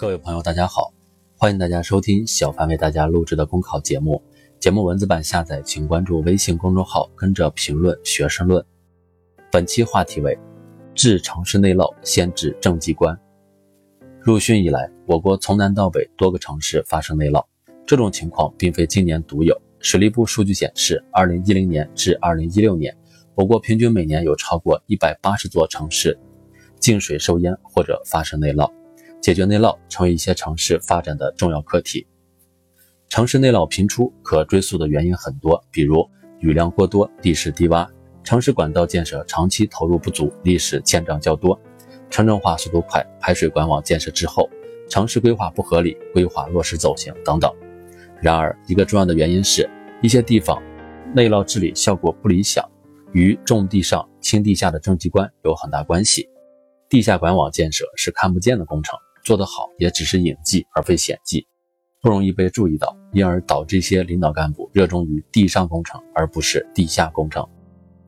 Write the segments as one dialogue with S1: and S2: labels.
S1: 各位朋友，大家好，欢迎大家收听小凡为大家录制的公考节目。节目文字版下载，请关注微信公众号，跟着评论学申论。本期话题为：治城市内涝先治政绩关。入汛以来，我国从南到北多个城市发生内涝，这种情况并非今年独有。水利部数据显示，2010年至2016年，我国平均每年有超过180座城市进水受淹或者发生内涝。解决内涝成为一些城市发展的重要课题。城市内涝频出可追溯的原因很多，比如雨量过多、地势低洼、城市管道建设长期投入不足、历史欠账较多、城镇化速度快、排水管网建设滞后、城市规划不合理、规划落实走形等等。然而，一个重要的原因是一些地方内涝治理效果不理想，与重地上轻地下的政绩关有很大关系。地下管网建设是看不见的工程。做得好也只是隐迹而非显迹，不容易被注意到，因而导致一些领导干部热衷于地上工程而不是地下工程。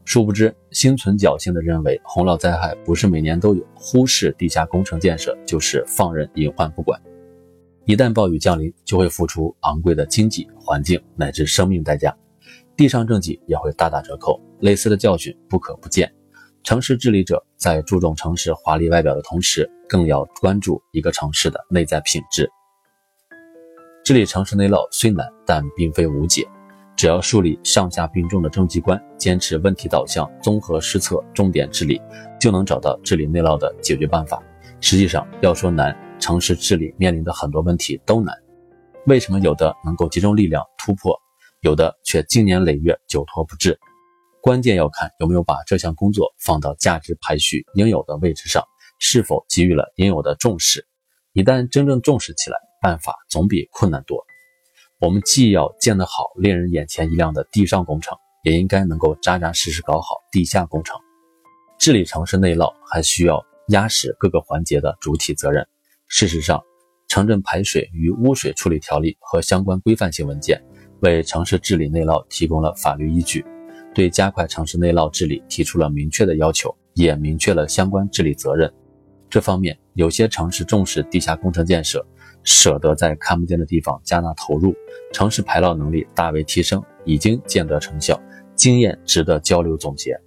S1: 殊不知，心存侥幸地认为洪涝灾害不是每年都有，忽视地下工程建设就是放任隐患不管。一旦暴雨降临，就会付出昂贵的经济、环境乃至生命代价，地上政绩也会大打折扣。类似的教训不可不见。城市治理者在注重城市华丽外表的同时，更要关注一个城市的内在品质。治理城市内涝虽难，但并非无解。只要树立上下并重的政绩观，坚持问题导向、综合施策、重点治理，就能找到治理内涝的解决办法。实际上，要说难，城市治理面临的很多问题都难。为什么有的能够集中力量突破，有的却经年累月久拖不治？关键要看有没有把这项工作放到价值排序应有的位置上，是否给予了应有的重视。一旦真正重视起来，办法总比困难多。我们既要建得好、令人眼前一亮的地上工程，也应该能够扎扎实实搞好地下工程。治理城市内涝，还需要压实各个环节的主体责任。事实上，《城镇排水与污水处理条例》和相关规范性文件为城市治理内涝提供了法律依据。对加快城市内涝治理提出了明确的要求，也明确了相关治理责任。这方面，有些城市重视地下工程建设，舍得在看不见的地方加大投入，城市排涝能力大为提升，已经见得成效，经验值得交流总结。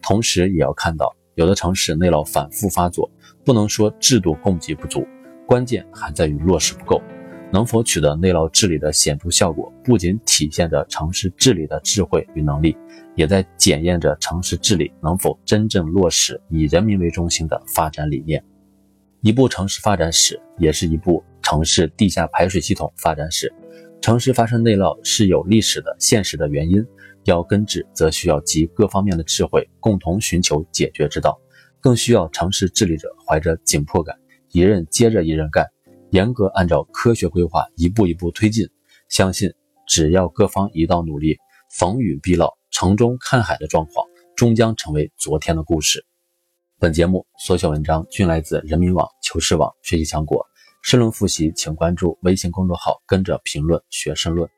S1: 同时，也要看到有的城市内涝反复发作，不能说制度供给不足，关键还在于落实不够。能否取得内涝治理的显著效果，不仅体现着城市治理的智慧与能力，也在检验着城市治理能否真正落实以人民为中心的发展理念。一部城市发展史，也是一部城市地下排水系统发展史。城市发生内涝是有历史的、现实的原因，要根治，则需要集各方面的智慧，共同寻求解决之道，更需要城市治理者怀着紧迫感，一任接着一任干。严格按照科学规划一步一步推进，相信只要各方一道努力，逢雨必涝、城中看海的状况终将成为昨天的故事。本节目所选文章均来自人民网、求是网、学习强国。申论复习，请关注微信公众号，跟着评论学申论。